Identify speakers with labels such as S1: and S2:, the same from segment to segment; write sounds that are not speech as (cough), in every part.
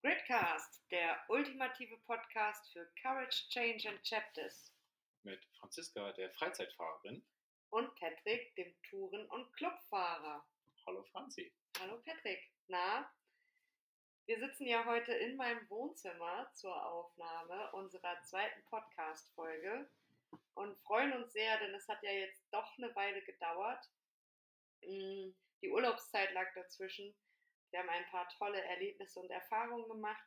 S1: Gridcast, der ultimative Podcast für Courage, Change and Chapters.
S2: Mit Franziska, der Freizeitfahrerin.
S1: Und Patrick, dem Touren- und Clubfahrer.
S2: Hallo Franzi.
S1: Hallo Patrick. Na, wir sitzen ja heute in meinem Wohnzimmer zur Aufnahme unserer zweiten Podcast-Folge und freuen uns sehr, denn es hat ja jetzt doch eine Weile gedauert. Mm, die Urlaubszeit lag dazwischen. Wir haben ein paar tolle Erlebnisse und Erfahrungen gemacht.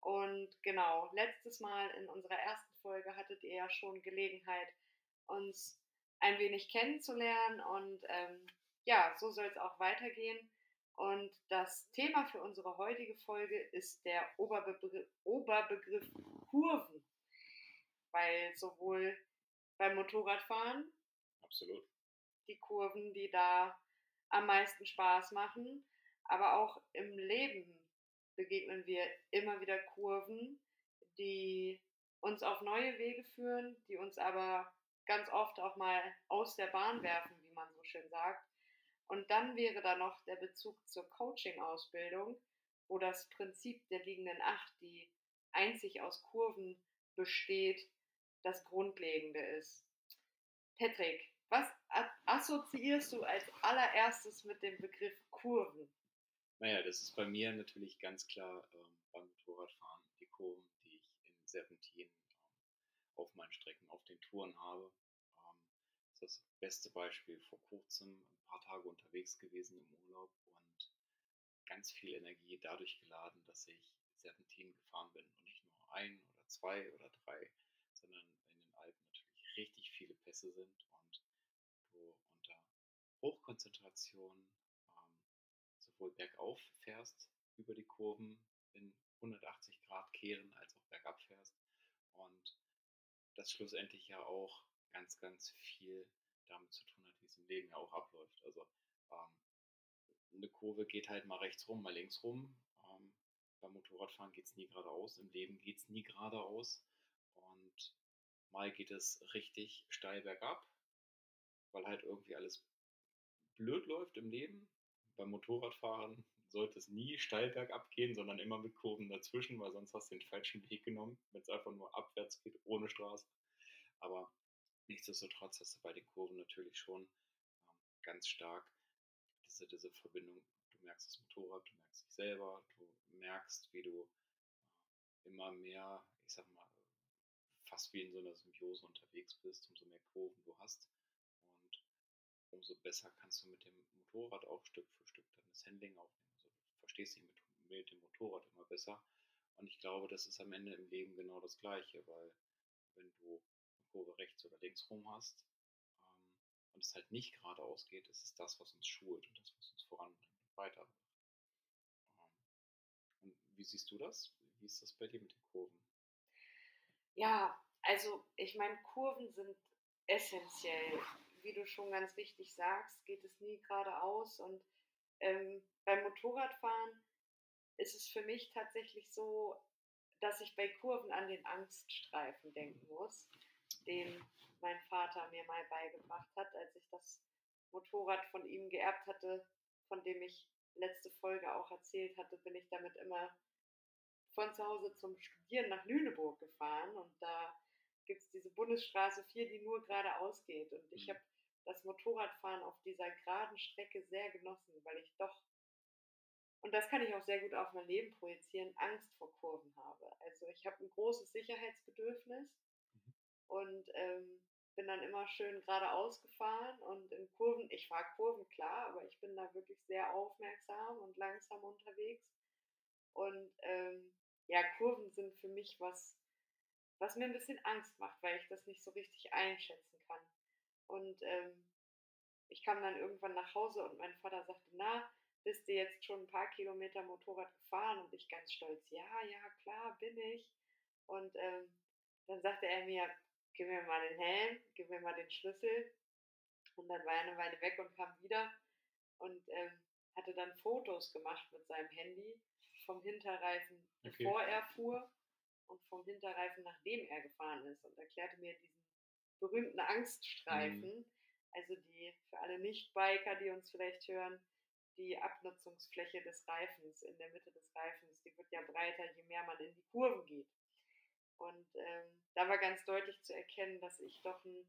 S1: Und genau, letztes Mal in unserer ersten Folge hattet ihr ja schon Gelegenheit, uns ein wenig kennenzulernen. Und ähm, ja, so soll es auch weitergehen. Und das Thema für unsere heutige Folge ist der Oberbegriff, Oberbegriff Kurven. Weil sowohl beim Motorradfahren,
S2: absolut,
S1: die Kurven, die da am meisten Spaß machen, aber auch im Leben begegnen wir immer wieder Kurven, die uns auf neue Wege führen, die uns aber ganz oft auch mal aus der Bahn werfen, wie man so schön sagt. Und dann wäre da noch der Bezug zur Coaching-Ausbildung, wo das Prinzip der liegenden Acht, die einzig aus Kurven besteht, das Grundlegende ist. Patrick, was assoziierst du als allererstes mit dem Begriff Kurven?
S2: Naja, das ist bei mir natürlich ganz klar ähm, beim Motorradfahren die Kurven, die ich in Serpentinen ähm, auf meinen Strecken, auf den Touren habe. Ähm, das ist das beste Beispiel. Vor kurzem, ein paar Tage unterwegs gewesen im Urlaub und ganz viel Energie dadurch geladen, dass ich Serpentinen gefahren bin. Und nicht nur ein oder zwei oder drei, sondern in den Alpen natürlich richtig viele Pässe sind. Und du unter Hochkonzentration sowohl bergauf fährst über die Kurven in 180 Grad kehren als auch bergab fährst und das schlussendlich ja auch ganz, ganz viel damit zu tun hat, wie es im Leben ja auch abläuft. Also ähm, eine Kurve geht halt mal rechts rum, mal links rum. Ähm, beim Motorradfahren geht es nie geradeaus, im Leben geht es nie geradeaus und mal geht es richtig steil bergab, weil halt irgendwie alles blöd läuft im Leben beim Motorradfahren sollte es nie steil bergab gehen, sondern immer mit Kurven dazwischen, weil sonst hast du den falschen Weg genommen, wenn es einfach nur abwärts geht, ohne Straße. Aber nichtsdestotrotz hast du bei den Kurven natürlich schon ähm, ganz stark diese, diese Verbindung. Du merkst das Motorrad, du merkst dich selber, du merkst, wie du äh, immer mehr, ich sag mal, fast wie in so einer Symbiose unterwegs bist, umso mehr Kurven du hast umso besser kannst du mit dem Motorrad auch Stück für Stück dann das Handling aufnehmen. Also du verstehst dich mit, mit dem Motorrad immer besser. Und ich glaube, das ist am Ende im Leben genau das Gleiche, weil wenn du eine Kurve rechts oder links rum hast ähm, und es halt nicht geradeaus geht, ist es das, was uns schult und das, was uns voranbringt und weiterbringt. Ähm, und wie siehst du das? Wie ist das bei dir mit den Kurven?
S1: Ja, also ich meine, Kurven sind essentiell wie du schon ganz richtig sagst, geht es nie geradeaus. Und ähm, beim Motorradfahren ist es für mich tatsächlich so, dass ich bei Kurven an den Angststreifen denken muss, den mein Vater mir mal beigebracht hat, als ich das Motorrad von ihm geerbt hatte, von dem ich letzte Folge auch erzählt hatte, bin ich damit immer von zu Hause zum Studieren nach Lüneburg gefahren und da gibt es diese Bundesstraße 4, die nur geradeaus geht. Und ich mhm. habe das Motorradfahren auf dieser geraden Strecke sehr genossen, weil ich doch, und das kann ich auch sehr gut auf mein Leben projizieren, Angst vor Kurven habe. Also ich habe ein großes Sicherheitsbedürfnis mhm. und ähm, bin dann immer schön geradeaus gefahren und in Kurven, ich fahre Kurven klar, aber ich bin da wirklich sehr aufmerksam und langsam unterwegs. Und ähm, ja, Kurven sind für mich was, was mir ein bisschen Angst macht, weil ich das nicht so richtig einschätzen kann. Und ähm, ich kam dann irgendwann nach Hause und mein Vater sagte, na, bist du jetzt schon ein paar Kilometer Motorrad gefahren? Und ich ganz stolz, ja, ja, klar, bin ich. Und ähm, dann sagte er mir, gib mir mal den Helm, gib mir mal den Schlüssel. Und dann war er eine Weile weg und kam wieder und ähm, hatte dann Fotos gemacht mit seinem Handy vom Hinterreifen, okay. bevor er fuhr und vom Hinterreifen, nachdem er gefahren ist und erklärte mir diesen berühmten Angststreifen. Mhm. Also die für alle Nicht-Biker, die uns vielleicht hören, die Abnutzungsfläche des Reifens in der Mitte des Reifens, die wird ja breiter, je mehr man in die Kurven geht. Und ähm, da war ganz deutlich zu erkennen, dass ich doch ein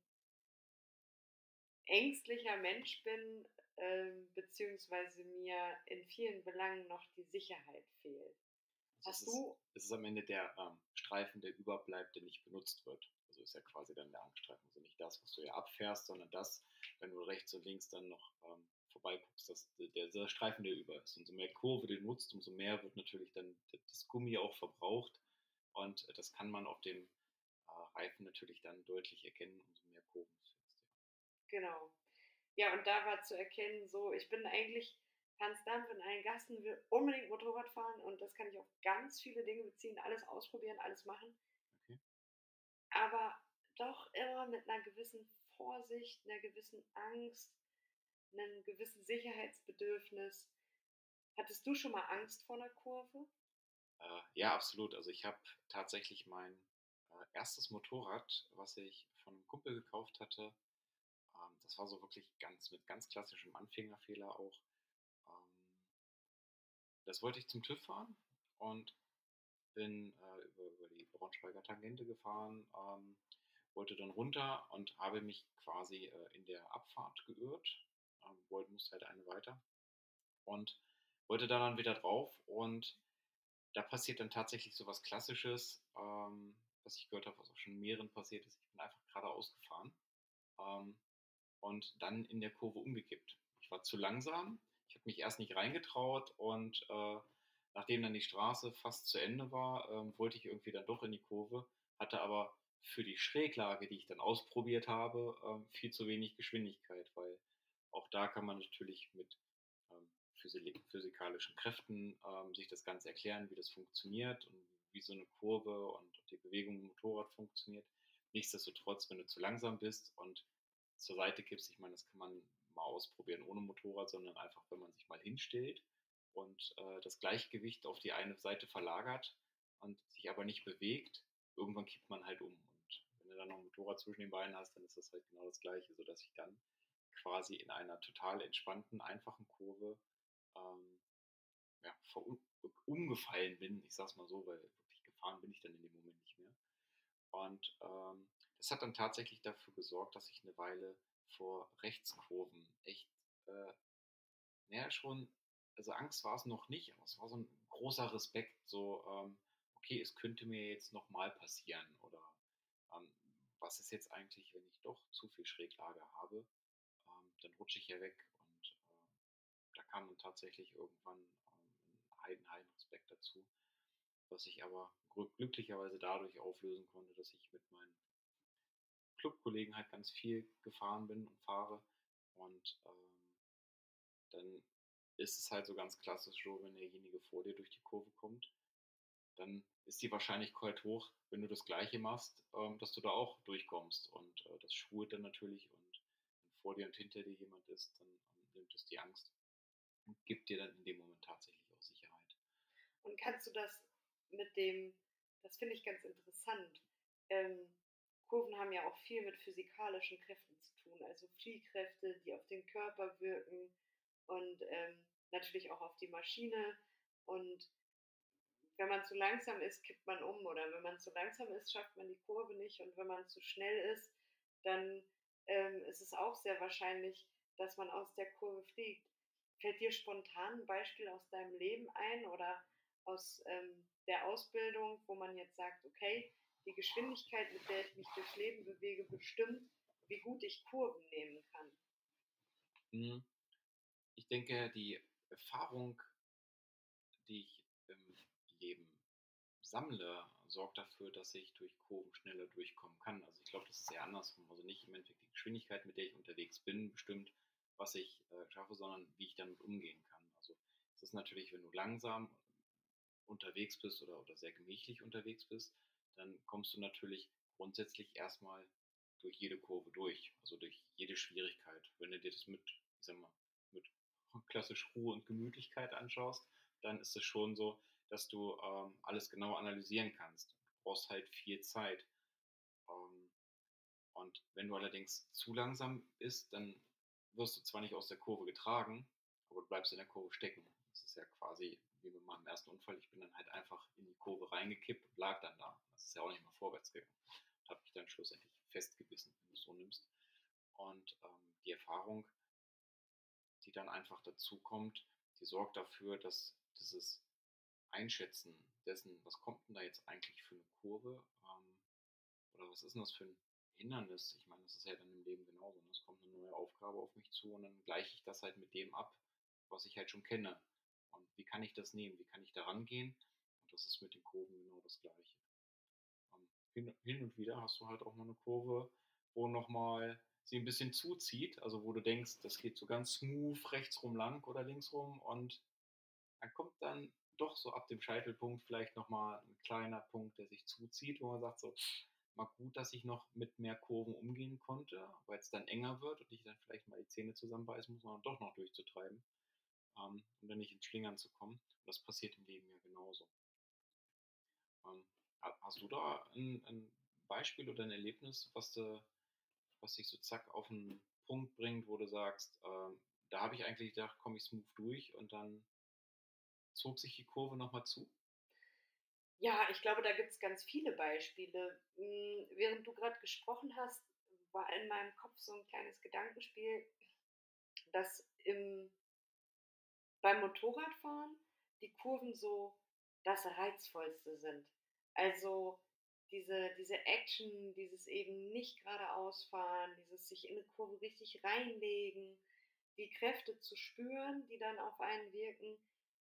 S1: ängstlicher Mensch bin, ähm, beziehungsweise mir in vielen Belangen noch die Sicherheit fehlt.
S2: Also Hast es du? Ist, es ist am Ende der ähm, Streifen, der überbleibt, der nicht benutzt wird. Also ist ja quasi dann der Angststreifen. Also nicht das, was du ja abfährst, sondern das, wenn du rechts und links dann noch ähm, vorbeiguckst, dass der, der Streifen, der über ist. Umso mehr Kurve du nutzt, umso mehr wird natürlich dann das Gummi auch verbraucht. Und das kann man auf dem äh, Reifen natürlich dann deutlich erkennen, umso mehr Kurven du fährst.
S1: Ja. Genau. Ja, und da war zu erkennen, so, ich bin eigentlich Hans Dampf in allen Gassen, will unbedingt Motorrad fahren und das kann ich auf ganz viele Dinge beziehen, alles ausprobieren, alles machen. Okay. Aber doch immer mit einer gewissen Vorsicht, einer gewissen Angst, einem gewissen Sicherheitsbedürfnis. Hattest du schon mal Angst vor einer Kurve?
S2: Äh, ja, absolut. Also ich habe tatsächlich mein äh, erstes Motorrad, was ich von einem Kumpel gekauft hatte, ähm, das war so wirklich ganz mit ganz klassischem Anfängerfehler auch. Das wollte ich zum TÜV fahren und bin äh, über, über, die Braunschweiger Tangente gefahren, ähm, wollte dann runter und habe mich quasi äh, in der Abfahrt geirrt, ähm, wollte, musste halt eine weiter und wollte da dann wieder drauf und da passiert dann tatsächlich so was Klassisches, ähm, was ich gehört habe, was auch schon mehreren passiert ist. Ich bin einfach geradeaus gefahren ähm, und dann in der Kurve umgekippt. Ich war zu langsam, habe mich erst nicht reingetraut und äh, nachdem dann die Straße fast zu Ende war, ähm, wollte ich irgendwie dann doch in die Kurve, hatte aber für die Schräglage, die ich dann ausprobiert habe, ähm, viel zu wenig Geschwindigkeit, weil auch da kann man natürlich mit physikalischen Kräften ähm, sich das Ganze erklären, wie das funktioniert und wie so eine Kurve und die Bewegung im Motorrad funktioniert. Nichtsdestotrotz, wenn du zu langsam bist und zur Seite kippst, ich meine, das kann man mal ausprobieren ohne Motorrad, sondern einfach, wenn man sich mal hinstellt und äh, das Gleichgewicht auf die eine Seite verlagert und sich aber nicht bewegt, irgendwann kippt man halt um. Und wenn du dann noch ein Motorrad zwischen den Beinen hast, dann ist das halt genau das Gleiche, sodass ich dann quasi in einer total entspannten, einfachen Kurve ähm, ja, umgefallen bin. Ich sag's mal so, weil wirklich gefahren bin ich dann in dem Moment nicht mehr. Und ähm, das hat dann tatsächlich dafür gesorgt, dass ich eine Weile vor Rechtskurven echt, äh, naja, schon, also Angst war es noch nicht, aber es war so ein großer Respekt, so, ähm, okay, es könnte mir jetzt nochmal passieren oder ähm, was ist jetzt eigentlich, wenn ich doch zu viel Schräglage habe, ähm, dann rutsche ich ja weg da kam dann tatsächlich irgendwann ähm, ein heidenheim Respekt dazu, was ich aber glücklicherweise dadurch auflösen konnte, dass ich mit meinen Clubkollegen halt ganz viel gefahren bin und fahre und ähm, dann ist es halt so ganz klassisch so, wenn derjenige vor dir durch die Kurve kommt, dann ist die Wahrscheinlichkeit hoch, wenn du das Gleiche machst, ähm, dass du da auch durchkommst. Und äh, das schult dann natürlich. Und wenn vor dir und hinter dir jemand ist, dann ähm, nimmt es die Angst und gibt dir dann in dem Moment tatsächlich auch Sicherheit.
S1: Und kannst du das mit dem, das finde ich ganz interessant, ähm, Kurven haben ja auch viel mit physikalischen Kräften zu tun, also Fliehkräfte, die auf den Körper wirken und ähm, natürlich auch auf die Maschine. Und wenn man zu langsam ist, kippt man um oder wenn man zu langsam ist, schafft man die Kurve nicht und wenn man zu schnell ist, dann ähm, ist es auch sehr wahrscheinlich, dass man aus der Kurve fliegt. Fällt dir spontan ein Beispiel aus deinem Leben ein oder aus ähm, der Ausbildung, wo man jetzt sagt, okay, die Geschwindigkeit, mit der ich mich durchs Leben bewege, bestimmt, wie gut ich Kurven nehmen kann?
S2: Mhm. Ich denke, die Erfahrung, die ich im Leben sammle, sorgt dafür, dass ich durch Kurven schneller durchkommen kann. Also ich glaube, das ist eher andersrum. Also nicht im Endeffekt die Geschwindigkeit, mit der ich unterwegs bin, bestimmt, was ich äh, schaffe, sondern wie ich damit umgehen kann. Also es ist natürlich, wenn du langsam unterwegs bist oder, oder sehr gemächlich unterwegs bist, dann kommst du natürlich grundsätzlich erstmal durch jede Kurve durch, also durch jede Schwierigkeit. Wenn du dir das mit, ich sag mal, mit (laughs) klassisch Ruhe und Gemütlichkeit anschaust, dann ist es schon so, dass du ähm, alles genau analysieren kannst. Du brauchst halt viel Zeit. Ähm, und wenn du allerdings zu langsam bist, dann wirst du zwar nicht aus der Kurve getragen, aber du bleibst in der Kurve stecken. Das ist ja quasi wie bei meinem ersten Unfall. Ich bin dann halt einfach in die Kurve reingekippt und lag dann da. Das ist ja auch nicht mal vorwärts gegangen. Und habe mich dann schlussendlich festgebissen, wenn du es so nimmst. Und ähm, die Erfahrung, die dann einfach dazu kommt, die sorgt dafür, dass dieses Einschätzen dessen, was kommt denn da jetzt eigentlich für eine Kurve ähm, oder was ist denn das für ein Hindernis? Ich meine, das ist ja dann im Leben genauso. Ne? Es kommt eine neue Aufgabe auf mich zu und dann gleiche ich das halt mit dem ab, was ich halt schon kenne. Und wie kann ich das nehmen? Wie kann ich da rangehen? Und das ist mit den Kurven genau das Gleiche. Ähm, hin, und wieder hast du halt auch mal eine Kurve, wo nochmal sie ein bisschen zuzieht, also wo du denkst, das geht so ganz smooth rechts rum lang oder links rum und dann kommt dann doch so ab dem Scheitelpunkt vielleicht nochmal ein kleiner Punkt, der sich zuzieht, wo man sagt so, mal gut, dass ich noch mit mehr Kurven umgehen konnte, weil es dann enger wird und ich dann vielleicht mal die Zähne zusammenbeißen muss, sondern doch noch durchzutreiben, um dann nicht ins Schlingern zu kommen. Und das passiert im Leben ja genauso. Ähm, hast du da ein, ein, Beispiel oder ein Erlebnis, was, de, was dich so zack auf einen Punkt bringt, wo du sagst, ähm, da habe ich eigentlich gedacht, komme ich smooth durch und dann zog sich die Kurve nochmal zu?
S1: Ja, ich glaube, da gibt es ganz viele Beispiele. Hm, während du gerade gesprochen hast, war in meinem Kopf so ein kleines Gedankenspiel, dass im, beim Motorradfahren die Kurven so das Reizvollste sind. Also diese, diese Action, dieses eben nicht geradeaus fahren, dieses sich in eine Kurve richtig reinlegen, die Kräfte zu spüren, die dann auf einen wirken,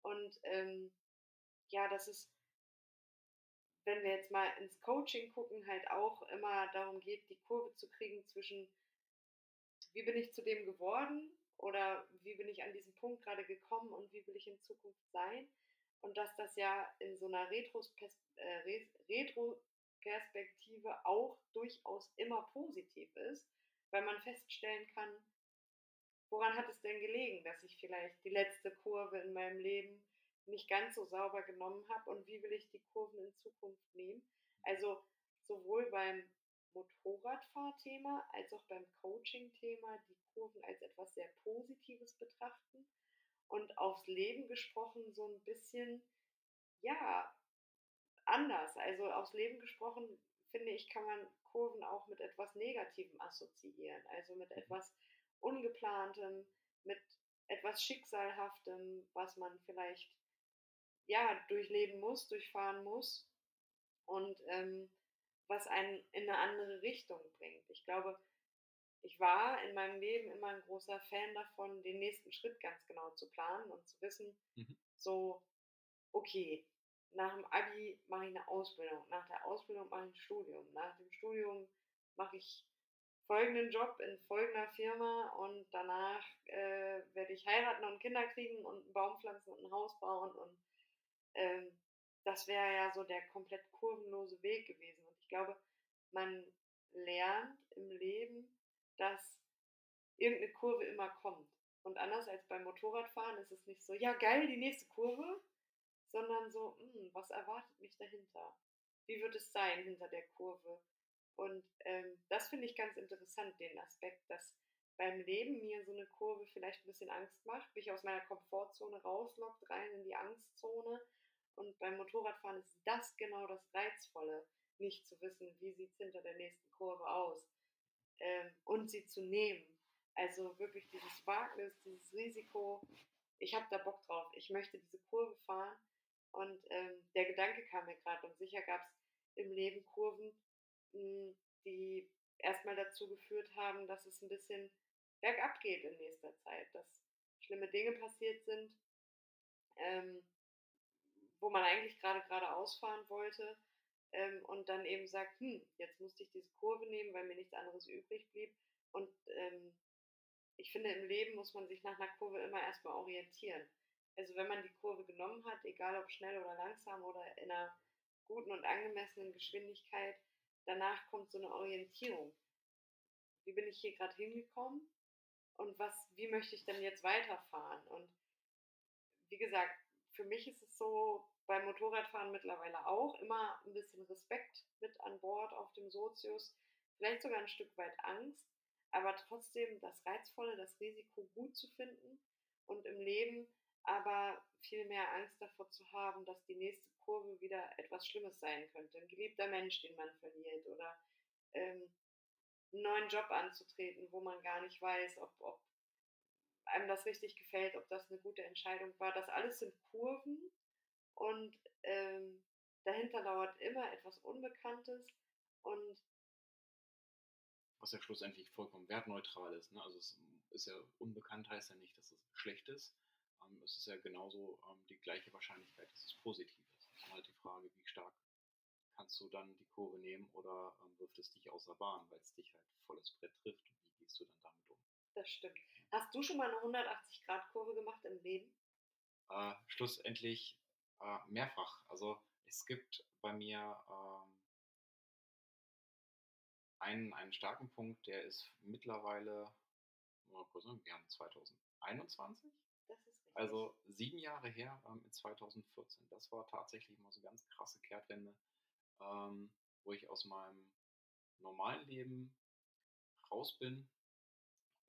S1: und ähm, ja, das ist, wenn wir jetzt mal ins Coaching gucken, halt auch immer darum geht, die Kurve zu kriegen zwischen, wie bin ich zu dem geworden oder wie bin ich an diesen Punkt gerade gekommen und wie will ich in Zukunft sein. Und dass das ja in so einer äh, Retro-Perspektive auch durchaus immer positiv ist, weil man feststellen kann, Woran hat es denn gelegen, dass ich vielleicht die letzte Kurve in meinem Leben nicht ganz so sauber genommen habe und wie will ich die Kurven in Zukunft nehmen? Also sowohl beim Motorradfahrthema als auch beim Coaching-Thema die Kurven als etwas sehr Positives betrachten und aufs Leben gesprochen so ein bisschen, ja, anders. Also aufs Leben gesprochen, finde ich, kann man Kurven auch mit etwas Negativem assoziieren, also mit mhm. etwas Ungeplantem, mit etwas Schicksalhaftem, was man vielleicht ja durchleben muss, durchfahren muss und ähm, was einen in eine andere Richtung bringt. Ich glaube, ich war in meinem Leben immer ein großer Fan davon, den nächsten Schritt ganz genau zu planen und zu wissen, mhm. so, okay, nach dem Abi mache ich eine Ausbildung, nach der Ausbildung mache ich ein Studium, nach dem Studium mache ich folgenden Job in folgender Firma und danach äh, werde ich heiraten und Kinder kriegen und einen Baum pflanzen und ein Haus bauen und ähm, das wäre ja so der komplett kurvenlose Weg gewesen. Und ich glaube, man lernt im Leben, dass irgendeine Kurve immer kommt. Und anders als beim Motorradfahren ist es nicht so, ja geil, die nächste Kurve, sondern so, mh, hm, was erwartet mich dahinter? Wie wird es sein hinter der Kurve? Und ähm, das finde ich ganz interessant, den Aspekt, dass beim Leben mir so eine Kurve vielleicht ein bisschen Angst macht, mich aus meiner Komfortzone rauslockt, rein in die Angstzone. Und beim Motorradfahren ist das genau das Reizvolle, nicht zu wissen, wie sieht es hinter der nächsten Kurve aus ähm, und sie zu nehmen. Also wirklich dieses Wagnis, dieses Risiko. Ich habe da Bock drauf. Ich möchte diese Kurve fahren. Und ähm, der Gedanke kam mir gerade. Und sicher gab es im Leben Kurven, die erstmal dazu geführt haben, dass es ein bisschen bergab geht in nächster Zeit, dass schlimme Dinge passiert sind, ähm, wo man eigentlich gerade geradeaus fahren wollte ähm, und dann eben sagt, hm, jetzt musste ich diese Kurve nehmen, weil mir nichts anderes übrig blieb. Und ähm, ich finde, im Leben muss man sich nach einer Kurve immer erstmal orientieren. Also wenn man die Kurve genommen hat, egal ob schnell oder langsam oder in einer guten und angemessenen Geschwindigkeit, danach kommt so eine Orientierung. Wie bin ich hier gerade hingekommen und was, wie möchte ich denn jetzt weiterfahren? Und wie gesagt, für mich ist es so beim Motorradfahren mittlerweile auch immer ein bisschen Respekt mit an Bord auf dem Sozius, vielleicht sogar ein Stück weit Angst, aber trotzdem das Reizvolle, das Risiko gut zu finden und im Leben, aber viel mehr Angst davor zu haben, dass die nächste Kurve wieder etwas Schlimmes sein könnte. Ein geliebter Mensch, den man verliert oder ähm, einen neuen Job anzutreten, wo man gar nicht weiß, ob, ob einem das richtig gefällt, ob das eine gute Entscheidung war. Das alles sind Kurven und ähm, dahinter lauert immer etwas Unbekanntes und
S2: was ja schlussendlich vollkommen wertneutral ist. Ne? Also es ist ja unbekannt heißt ja nicht, dass es schlecht ist. Ähm, es ist ja genauso ähm, die gleiche Wahrscheinlichkeit, dass es positiv ist. Es ist halt die Frage, wie stark kannst du dann die Kurve nehmen oder ähm, wirft es dich außer Bahn, weil es dich halt volles Brett trifft und wie gehst du dann damit um?
S1: Das stimmt. Hast du schon mal eine 180-Grad-Kurve gemacht im Leben?
S2: Äh, schlussendlich äh, mehrfach. Also es gibt bei mir ähm, einen, einen starken Punkt, der ist mittlerweile, wir haben 2021. Also sieben Jahre her, ähm, in 2014. Das war tatsächlich mal so eine ganz krasse Kehrtwende, ähm, wo ich aus meinem normalen Leben raus bin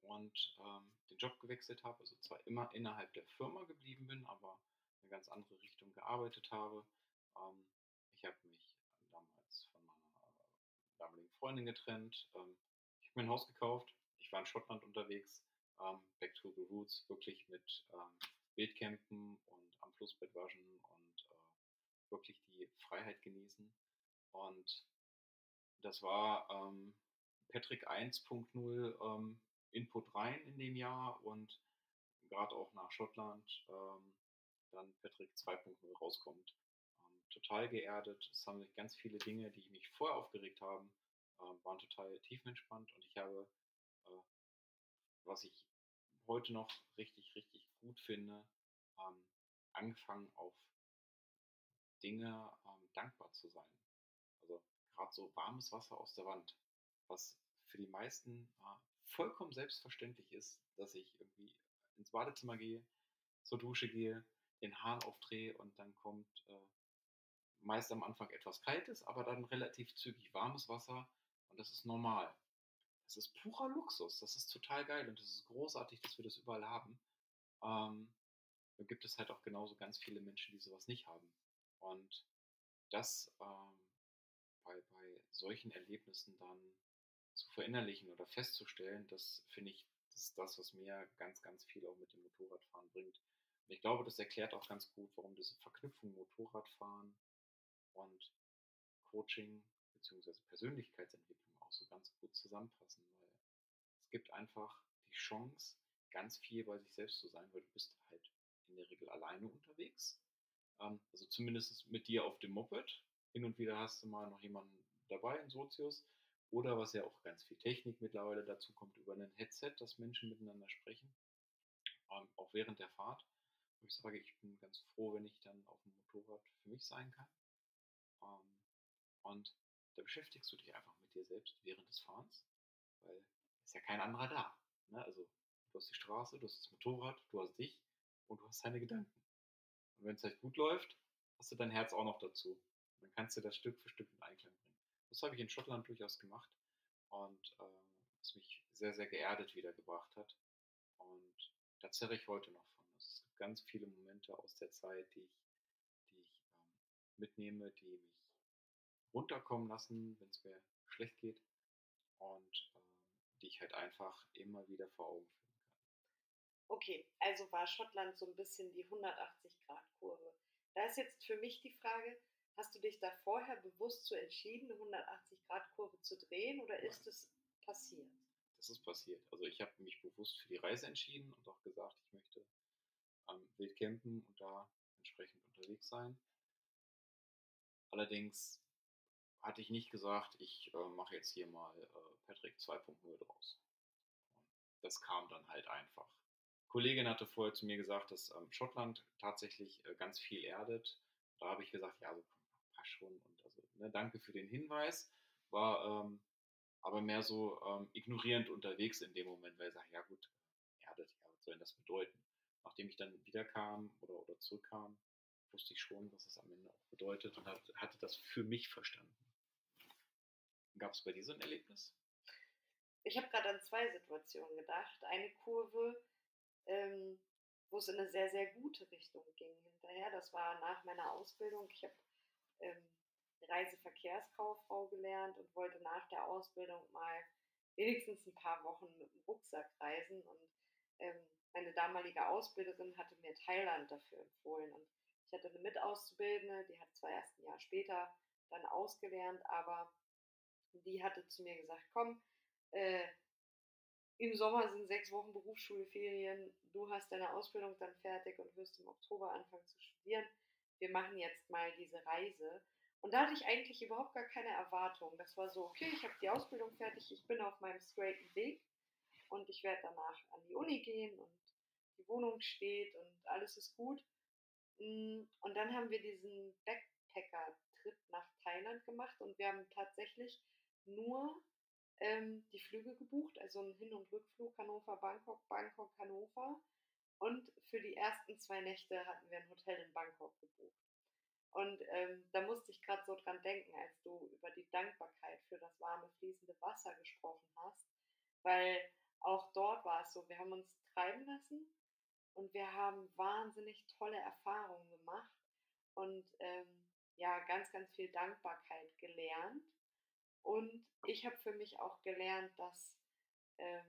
S2: und ähm, den Job gewechselt habe. Also zwar immer innerhalb der Firma geblieben bin, aber eine ganz andere Richtung gearbeitet habe. Ähm, ich habe mich damals von meiner damaligen Freundin getrennt. Ähm, ich habe mir ein Haus gekauft. Ich war in Schottland unterwegs. Ähm, back to the Roots, wirklich mit ähm, Wildcampen und am Flussbett waschen und äh, wirklich die Freiheit genießen. Und das war ähm, Patrick 1.0 ähm, Input rein in dem Jahr und gerade auch nach Schottland ähm, dann Patrick 2.0 rauskommt. Ähm, total geerdet. Es haben sich ganz viele Dinge, die mich vorher aufgeregt haben, äh, waren total tiefenentspannt und ich habe, äh, was ich heute noch richtig, richtig gut finde, ähm, angefangen auf Dinge ähm, dankbar zu sein. Also gerade so warmes Wasser aus der Wand, was für die meisten äh, vollkommen selbstverständlich ist, dass ich irgendwie ins Badezimmer gehe, zur Dusche gehe, den Hahn aufdrehe und dann kommt äh, meist am Anfang etwas kaltes, aber dann relativ zügig warmes Wasser und das ist normal. Das ist purer Luxus, das ist total geil und das ist großartig, dass wir das überall haben. Ähm, da gibt es halt auch genauso ganz viele Menschen, die sowas nicht haben. Und das ähm, bei, bei solchen Erlebnissen dann zu verinnerlichen oder festzustellen, das finde ich, das ist das, was mir ganz, ganz viel auch mit dem Motorradfahren bringt. Ich glaube, das erklärt auch ganz gut, warum diese Verknüpfung Motorradfahren und Coaching bzw. Persönlichkeitsentwicklung auch so ganz gut zusammenpassen, weil es gibt einfach die Chance, ganz viel bei sich selbst zu sein, weil du bist halt in der Regel alleine unterwegs. Ähm, also zumindest mit dir auf dem Moped. Hin und wieder hast du mal noch jemanden dabei, ein Sozius. Oder was ja auch ganz viel Technik mittlerweile dazu kommt, über ein Headset, dass Menschen miteinander sprechen. Ähm, auch während der Fahrt. Wo ich sage, ich bin ganz froh, wenn ich dann auf dem Motorrad für mich sein kann. Ähm, und da beschäftigst du dich einfach mit dir selbst während des Fahrens, weil es ist ja kein anderer da. Ne? Also du hast die Straße, du hast das Motorrad, du hast dich und du hast deine Gedanken. Und wenn es halt gut läuft, hast du dein Herz auch noch dazu. Und dann kannst du das Stück für Stück in Einklang bringen. Das habe ich in Schottland durchaus gemacht und äh, was mich sehr, sehr geerdet wiedergebracht hat. Und da zerre ich heute noch von. Ganz viele Momente aus der Zeit, die ich, die ich ähm, mitnehme, die mich runterkommen lassen, wenn es mir schlecht geht und ähm, die ich halt einfach immer wieder vor Augen führe.
S1: Okay, also war Schottland so ein bisschen die 180-Grad-Kurve. Da ist jetzt für mich die Frage, hast du dich da vorher bewusst so entschieden, eine 180-Grad-Kurve zu drehen oder Nein. ist es passiert?
S2: Das ist passiert. Also ich habe mich bewusst für die Reise entschieden und auch gesagt, ich möchte am Wild und da entsprechend unterwegs sein. Allerdings hatte ich nicht gesagt, ich äh, mache jetzt hier mal äh, Patrick 2.0 draus. Und das kam dann halt einfach. Kollegin hatte vorher zu mir gesagt, dass ähm, Schottland tatsächlich äh, ganz viel erdet. Da habe ich gesagt, ja, so passt schon. Und also, ne, danke für den Hinweis. War ähm, aber mehr so ähm, ignorierend unterwegs in dem Moment, weil ich sage, ja gut, erdet, ja, was soll denn das bedeuten? Nachdem ich dann wiederkam oder, oder zurückkam, wusste ich schon, was es am Ende auch bedeutet und hatte das für mich verstanden. Gab es bei dir so ein Erlebnis?
S1: Ich habe gerade an zwei Situationen gedacht. Eine Kurve, ähm, wo es in eine sehr, sehr gute Richtung ging hinterher. Das war nach meiner Ausbildung. Ich habe ähm, Reiseverkehrskauffrau gelernt und wollte nach der Ausbildung mal wenigstens ein paar Wochen mit dem Rucksack reisen. Und ähm, meine damalige Ausbilderin hatte mir Thailand dafür empfohlen. Und ich hatte eine Mitauszubildende, die hat zwar erst ein Jahr später dann ausgelernt, aber die hatte zu mir gesagt, komm, äh, im Sommer sind sechs Wochen Berufsschulferien, du hast deine Ausbildung dann fertig und wirst im Oktober anfangen zu studieren. Wir machen jetzt mal diese Reise. Und da hatte ich eigentlich überhaupt gar keine Erwartung. Das war so, okay, ich habe die Ausbildung fertig, ich bin auf meinem straighten Weg und ich werde danach an die Uni gehen und die Wohnung steht und alles ist gut. Mm, und dann haben wir diesen Backpacker-Trip nach Thailand gemacht und wir haben tatsächlich nur ähm, die Flüge gebucht, also einen Hin- und Rückflug Hannover-Bangkok, Bangkok-Hannover. Und für die ersten zwei Nächte hatten wir ein Hotel in Bangkok gebucht. Und ähm, da musste ich gerade so dran denken, als du über die Dankbarkeit für das warme, fließende Wasser gesprochen hast. Weil auch dort war es so, wir haben uns treiben lassen und wir haben wahnsinnig tolle Erfahrungen gemacht und ähm, ja, ganz, ganz viel Dankbarkeit gelernt. Und ich habe für mich auch gelernt, dass ähm,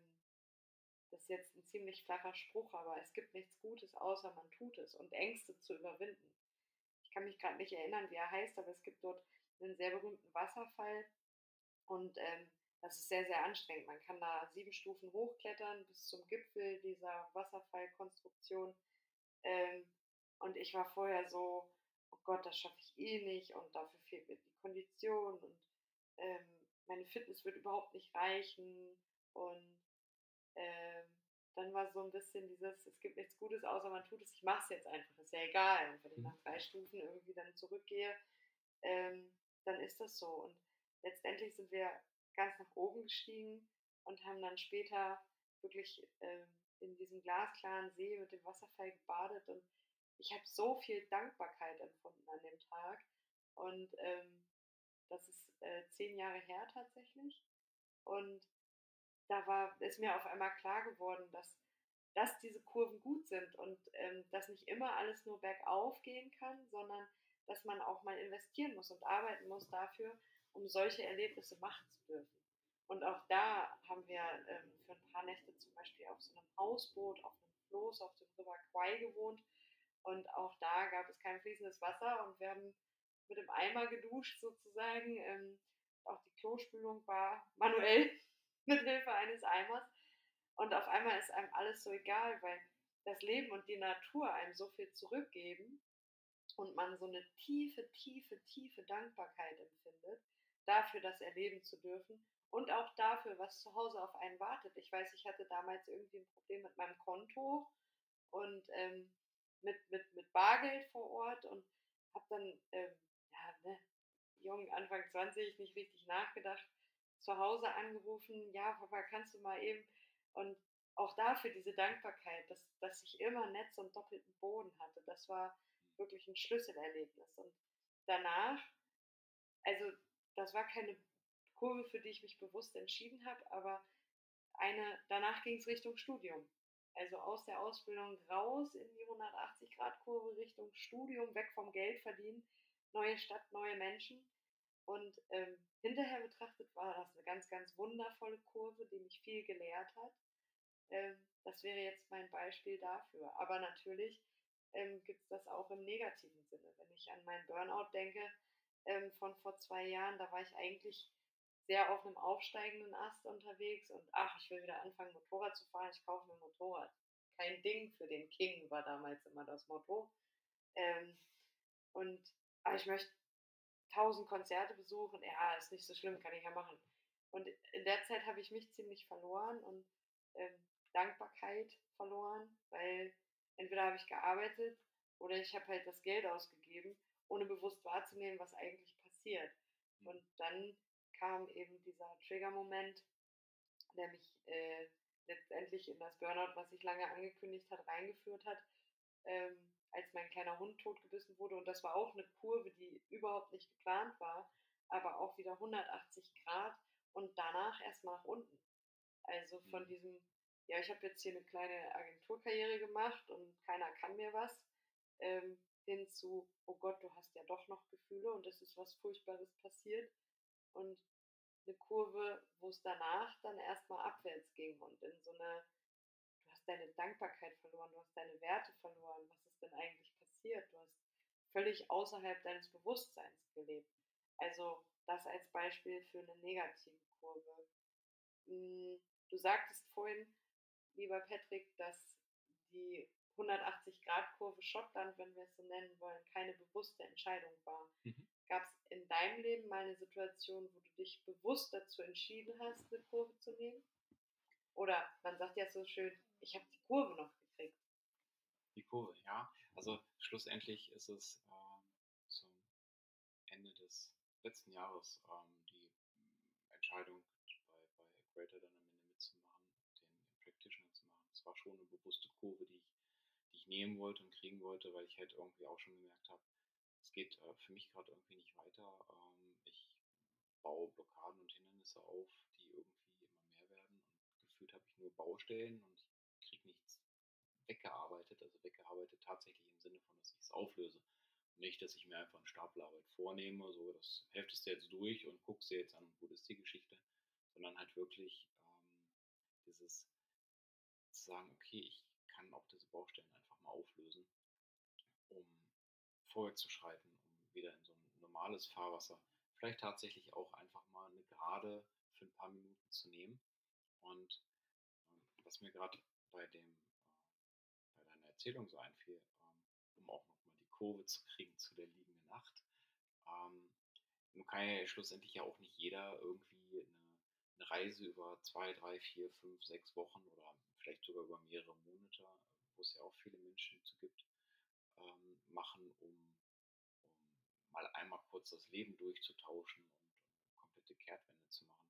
S1: das ist jetzt ein ziemlich flacher Spruch, aber es gibt nichts Gutes, außer man tut es und Ängste zu überwinden. Ich kann mich gerade nicht erinnern, wie er heißt, aber es gibt dort einen sehr berühmten Wasserfall und ähm, das ist sehr, sehr anstrengend. Man kann da sieben Stufen hochklettern bis zum Gipfel dieser Wasserfallkonstruktion. Ähm, und ich war vorher so, oh Gott, das schaffe ich eh nicht und dafür fehlt mir die Kondition und ähm, meine Fitness wird überhaupt nicht reichen. Und ähm, dann war so ein bisschen dieses, es gibt nichts Gutes, außer man tut es, ich mache es jetzt einfach, ist ja egal. Und wenn ich mhm. nach drei Stufen irgendwie dann zurückgehe, ähm, dann ist das so. Und letztendlich sind wir ganz nach oben gestiegen und haben dann später wirklich ähm, in diesem glasklaren See mit dem Wasserfall gebadet und ich habe so viel Dankbarkeit empfunden an dem Tag und ähm, das ist äh, zehn Jahre her tatsächlich und da war ist mir auf einmal klar geworden, dass dass diese Kurven gut sind und ähm, dass nicht immer alles nur bergauf gehen kann, sondern dass man auch mal investieren muss und arbeiten muss dafür, um solche Erlebnisse machen zu dürfen. Und auch da haben wir ähm, für ein paar Nächte zum Beispiel auf so einem Hausboot, auf einem Floß, auf dem River Kwai gewohnt. Und auch da gab es kein fließendes Wasser und wir haben mit dem Eimer geduscht sozusagen. Ähm, auch die Klospülung war manuell (laughs) mit Hilfe eines Eimers. Und auf einmal ist einem alles so egal, weil das Leben und die Natur einem so viel zurückgeben und man so eine tiefe, tiefe, tiefe Dankbarkeit empfindet, dafür das erleben zu dürfen und auch dafür, was zu Hause auf einen wartet. Ich weiß, ich hatte damals irgendwie ein Problem mit meinem Konto und ähm, mit, mit, mit Bargeld vor Ort und habe dann, ähm, ja, ne, jung, Anfang 20, nicht richtig nachgedacht, zu Hause angerufen, ja, Papa, kannst du mal eben und auch dafür diese Dankbarkeit, dass, dass ich immer Netz und doppelten Boden hatte, das war wirklich ein Schlüsselerlebnis. Und danach, also das war keine Kurve, für die ich mich bewusst entschieden habe, aber eine, danach ging es Richtung Studium. Also aus der Ausbildung raus in die 180-Grad-Kurve Richtung Studium, weg vom Geld verdienen, neue Stadt, neue Menschen. Und ähm, hinterher betrachtet war das eine ganz, ganz wundervolle Kurve, die mich viel gelehrt hat. Ähm, das wäre jetzt mein Beispiel dafür. Aber natürlich ähm, gibt es das auch im negativen Sinne. Wenn ich an meinen Burnout denke ähm, von vor zwei Jahren, da war ich eigentlich sehr auf einem aufsteigenden Ast unterwegs und ach, ich will wieder anfangen, Motorrad zu fahren, ich kaufe mir ein Motorrad. Kein Ding für den King war damals immer das Motto. Ähm, und ah, ich möchte tausend Konzerte besuchen, ja, ist nicht so schlimm, kann ich ja machen. Und in der Zeit habe ich mich ziemlich verloren und ähm, Dankbarkeit verloren, weil entweder habe ich gearbeitet oder ich habe halt das Geld ausgegeben, ohne bewusst wahrzunehmen, was eigentlich passiert. Hm. Und dann kam eben dieser Trigger-Moment, der mich äh, letztendlich in das Burnout, was sich lange angekündigt hat, reingeführt hat, ähm, als mein kleiner Hund totgebissen wurde. Und das war auch eine Kurve, die überhaupt nicht geplant war, aber auch wieder 180 Grad und danach erstmal nach unten. Also von mhm. diesem ja, ich habe jetzt hier eine kleine Agenturkarriere gemacht und keiner kann mir was, ähm, hin zu, oh Gott, du hast ja doch noch Gefühle und es ist was Furchtbares passiert. Und eine Kurve, wo es danach dann erstmal abwärts ging und in so eine, du hast deine Dankbarkeit verloren, du hast deine Werte verloren, was ist denn eigentlich passiert? Du hast völlig außerhalb deines Bewusstseins gelebt. Also das als Beispiel für eine negative Kurve. Hm, du sagtest vorhin, lieber Patrick, dass die 180-Grad-Kurve Schottland, wenn wir es so nennen wollen, keine bewusste Entscheidung war. Mhm. Gab es in deinem Leben mal eine Situation, wo du dich bewusst dazu entschieden hast, eine Kurve zu nehmen? Oder man sagt ja so schön, ich habe die Kurve noch gekriegt.
S2: Die Kurve, ja. Also schlussendlich ist es ähm, zum Ende des letzten Jahres ähm, die Entscheidung bei, bei Greater dann am Ende mitzumachen, den Practitioner zu machen. Es war schon eine bewusste Kurve, die ich, ich nehmen wollte und kriegen wollte, weil ich halt irgendwie auch schon gemerkt habe, es geht äh, für mich gerade irgendwie nicht weiter. Ähm, ich baue Blockaden und Hindernisse auf, die irgendwie immer mehr werden und gefühlt habe ich nur Baustellen und ich kriege nichts weggearbeitet, also weggearbeitet tatsächlich im Sinne von, dass ich es auflöse. nicht, dass ich mir einfach einen Stapel Arbeit vornehme, so das heftest du jetzt durch und guckst dir jetzt an, wo ist die Geschichte, sondern halt wirklich ähm, dieses zu sagen, okay, ich kann auch diese Baustellen einfach mal auflösen, um vorwärts zu schreiten, um wieder in so ein normales Fahrwasser, vielleicht tatsächlich auch einfach mal eine Gerade für ein paar Minuten zu nehmen. Und ähm, was mir gerade bei dem äh, bei deiner Erzählung so einfiel, ähm, um auch nochmal die Kurve zu kriegen zu der liegenden Nacht. Ähm, nun kann ja schlussendlich ja auch nicht jeder irgendwie eine, eine Reise über zwei, drei, vier, fünf, sechs Wochen oder vielleicht sogar über mehrere Monate, wo es ja auch viele Menschen zu gibt, ähm, machen, um, um mal einmal kurz das Leben durchzutauschen und, und komplette Kehrtwende zu machen.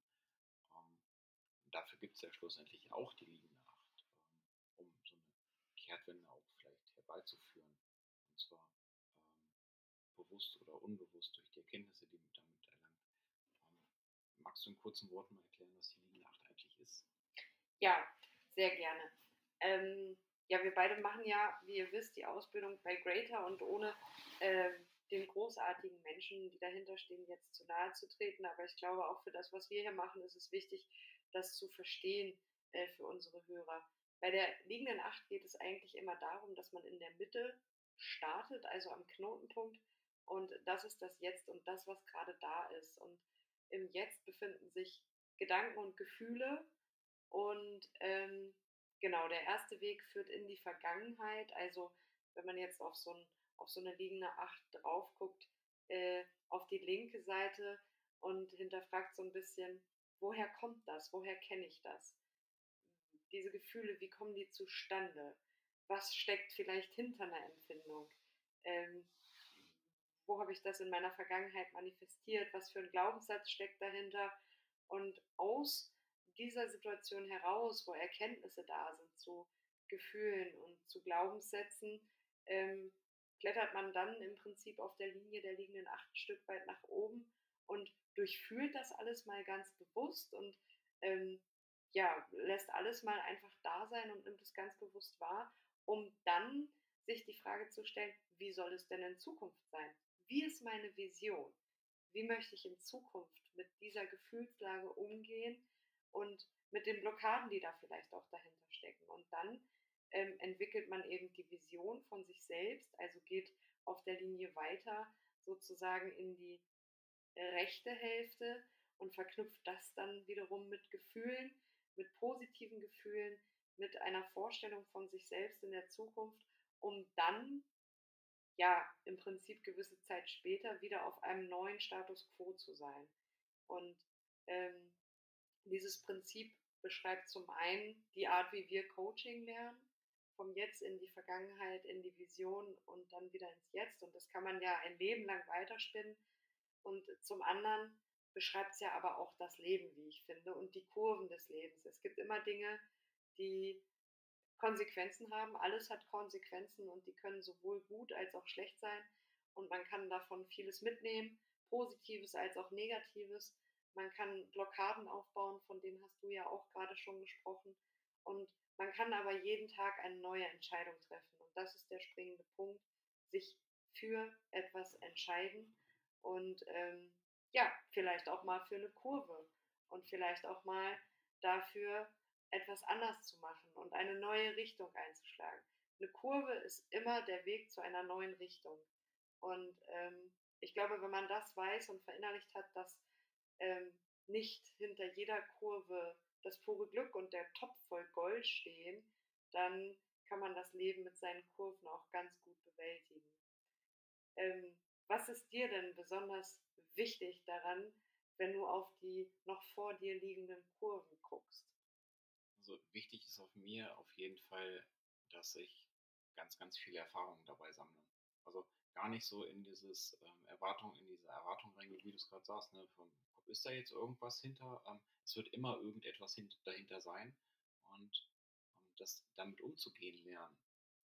S2: Ähm, dafür gibt es ja schlussendlich auch die liegende Acht, ähm, um so eine Kehrtwende auch vielleicht herbeizuführen. Und zwar ähm, bewusst oder unbewusst durch die Erkenntnisse, die man damit erlangt. Ähm, magst du in kurzen Worten mal erklären, was die liegende Acht eigentlich ist?
S1: Ja, sehr gerne. Ähm, ja, wir beide machen ja, wie ihr wisst, die Ausbildung bei Greater und ohne äh, den großartigen Menschen, die dahinter stehen, jetzt zu nahe zu treten. Aber ich glaube, auch für das, was wir hier machen, ist es wichtig, das zu verstehen äh, für unsere Hörer. Bei der liegenden Acht geht es eigentlich immer darum, dass man in der Mitte startet, also am Knotenpunkt. Und das ist das Jetzt und das, was gerade da ist. Und im Jetzt befinden sich Gedanken und Gefühle. Und ähm, genau, der erste Weg führt in die Vergangenheit. Also wenn man jetzt auf so, ein, auf so eine liegende Acht drauf guckt, äh, auf die linke Seite und hinterfragt so ein bisschen, woher kommt das? Woher kenne ich das? Diese Gefühle, wie kommen die zustande? Was steckt vielleicht hinter einer Empfindung? Ähm, wo habe ich das in meiner Vergangenheit manifestiert? Was für ein Glaubenssatz steckt dahinter? Und aus dieser Situation heraus, wo Erkenntnisse da sind zu Gefühlen und zu Glaubenssätzen, ähm, klettert man dann im Prinzip auf der Linie der liegenden acht Stück weit nach oben und durchfühlt das alles mal ganz bewusst und ähm, ja, lässt alles mal einfach da sein und nimmt es ganz bewusst wahr, um dann sich die Frage zu stellen, wie soll es denn in Zukunft sein? Wie ist meine Vision? Wie möchte ich in Zukunft mit dieser Gefühlslage umgehen? Und mit den Blockaden, die da vielleicht auch dahinter stecken. Und dann ähm, entwickelt man eben die Vision von sich selbst, also geht auf der Linie weiter sozusagen in die rechte Hälfte und verknüpft das dann wiederum mit Gefühlen, mit positiven Gefühlen, mit einer Vorstellung von sich selbst in der Zukunft, um dann ja im Prinzip gewisse Zeit später wieder auf einem neuen Status quo zu sein. Und ähm, dieses Prinzip beschreibt zum einen die Art, wie wir Coaching lernen, vom Jetzt in die Vergangenheit, in die Vision und dann wieder ins Jetzt. Und das kann man ja ein Leben lang weiterspinnen. Und zum anderen beschreibt es ja aber auch das Leben, wie ich finde, und die Kurven des Lebens. Es gibt immer Dinge, die Konsequenzen haben. Alles hat Konsequenzen und die können sowohl gut als auch schlecht sein. Und man kann davon vieles mitnehmen, Positives als auch Negatives. Man kann Blockaden aufbauen, von denen hast du ja auch gerade schon gesprochen. Und man kann aber jeden Tag eine neue Entscheidung treffen. Und das ist der springende Punkt, sich für etwas entscheiden und ähm, ja, vielleicht auch mal für eine Kurve und vielleicht auch mal dafür etwas anders zu machen und eine neue Richtung einzuschlagen. Eine Kurve ist immer der Weg zu einer neuen Richtung. Und ähm, ich glaube, wenn man das weiß und verinnerlicht hat, dass ähm, nicht hinter jeder Kurve das pure Glück und der Topf voll Gold stehen, dann kann man das Leben mit seinen Kurven auch ganz gut bewältigen. Ähm, was ist dir denn besonders wichtig daran, wenn du auf die noch vor dir liegenden Kurven guckst?
S2: Also wichtig ist auf mir auf jeden Fall, dass ich ganz, ganz viele Erfahrungen dabei sammle. Also gar nicht so in dieses ähm, Erwartung, in diese Erwartung reingehe, wie du es gerade sagst, ne, vom, ist da jetzt irgendwas hinter? Ähm, es wird immer irgendetwas hint dahinter sein und ähm, das damit umzugehen lernen,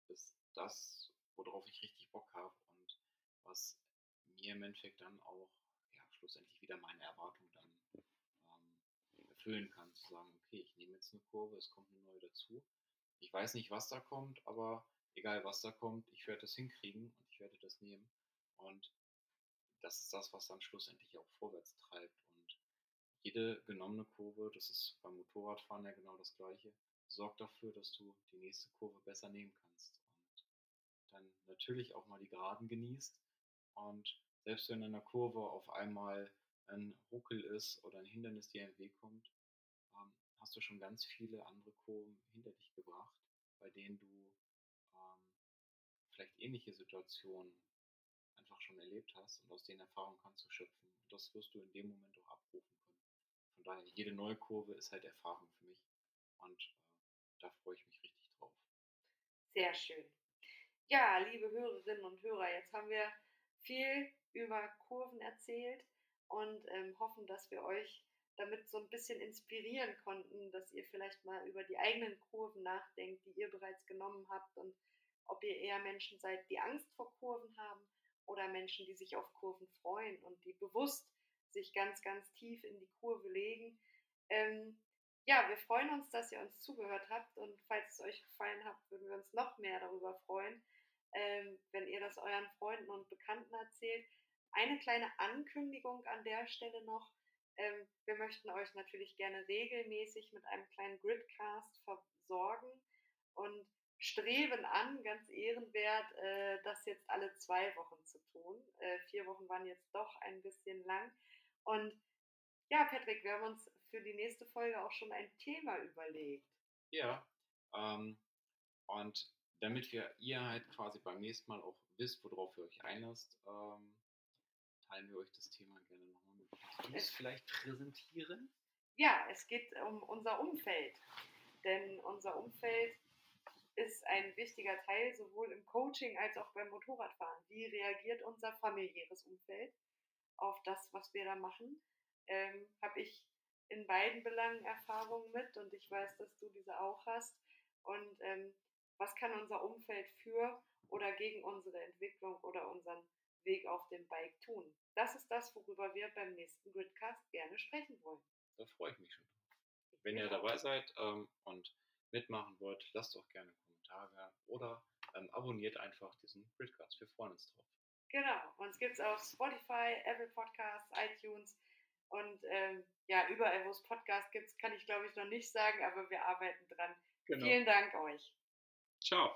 S2: ist das, worauf ich richtig Bock habe und was mir im Endeffekt dann auch ja, schlussendlich wieder meine Erwartung dann ähm, erfüllen kann, zu sagen, okay, ich nehme jetzt eine Kurve, es kommt eine neue dazu. Ich weiß nicht, was da kommt, aber egal was da kommt, ich werde das hinkriegen ich werde das nehmen. Und das ist das, was dann schlussendlich auch vorwärts treibt. Und jede genommene Kurve, das ist beim Motorradfahren ja genau das gleiche, sorgt dafür, dass du die nächste Kurve besser nehmen kannst. Und dann natürlich auch mal die Geraden genießt. Und selbst wenn in einer Kurve auf einmal ein Ruckel ist oder ein Hindernis dir im Weg kommt, ähm, hast du schon ganz viele andere Kurven hinter dich gebracht, bei denen du vielleicht ähnliche Situationen einfach schon erlebt hast und aus den Erfahrungen kannst du schöpfen. Und das wirst du in dem Moment auch abrufen können. Von daher, jede neue Kurve ist halt Erfahrung für mich. Und äh, da freue ich mich richtig drauf.
S1: Sehr schön. Ja, liebe Hörerinnen und Hörer, jetzt haben wir viel über Kurven erzählt und ähm, hoffen, dass wir euch damit so ein bisschen inspirieren konnten, dass ihr vielleicht mal über die eigenen Kurven nachdenkt, die ihr bereits genommen habt und ob ihr eher Menschen seid, die Angst vor Kurven haben oder Menschen, die sich auf Kurven freuen und die bewusst sich ganz, ganz tief in die Kurve legen. Ähm, ja, wir freuen uns, dass ihr uns zugehört habt und falls es euch gefallen hat, würden wir uns noch mehr darüber freuen, ähm, wenn ihr das euren Freunden und Bekannten erzählt. Eine kleine Ankündigung an der Stelle noch. Ähm, wir möchten euch natürlich gerne regelmäßig mit einem kleinen Gridcast versorgen und streben an, ganz ehrenwert, äh, das jetzt alle zwei Wochen zu tun. Äh, vier Wochen waren jetzt doch ein bisschen lang. Und ja, Patrick, wir haben uns für die nächste Folge auch schon ein Thema überlegt.
S2: Ja, ähm, und damit wir ihr halt quasi beim nächsten Mal auch wisst, worauf ihr euch einlasst, ähm, teilen wir euch das Thema gerne nochmal mit. Kannst du es vielleicht präsentieren?
S1: Ja, es geht um unser Umfeld. Denn unser Umfeld ist ein wichtiger Teil sowohl im Coaching als auch beim Motorradfahren. Wie reagiert unser familiäres Umfeld auf das, was wir da machen? Ähm, Habe ich in beiden Belangen Erfahrungen mit und ich weiß, dass du diese auch hast. Und ähm, was kann unser Umfeld für oder gegen unsere Entwicklung oder unseren Weg auf dem Bike tun? Das ist das, worüber wir beim nächsten Gridcast gerne sprechen wollen.
S2: Da freue ich mich schon. Wenn ihr dabei seid ähm, und mitmachen wollt, lasst doch gerne Kommentare oder ähm, abonniert einfach diesen Gridcast. Wir freuen uns drauf.
S1: Genau, uns gibt es auf Spotify, Apple Podcasts, iTunes und ähm, ja, überall, wo es Podcasts gibt, kann ich glaube ich noch nicht sagen, aber wir arbeiten dran. Genau. Vielen Dank euch.
S2: Ciao.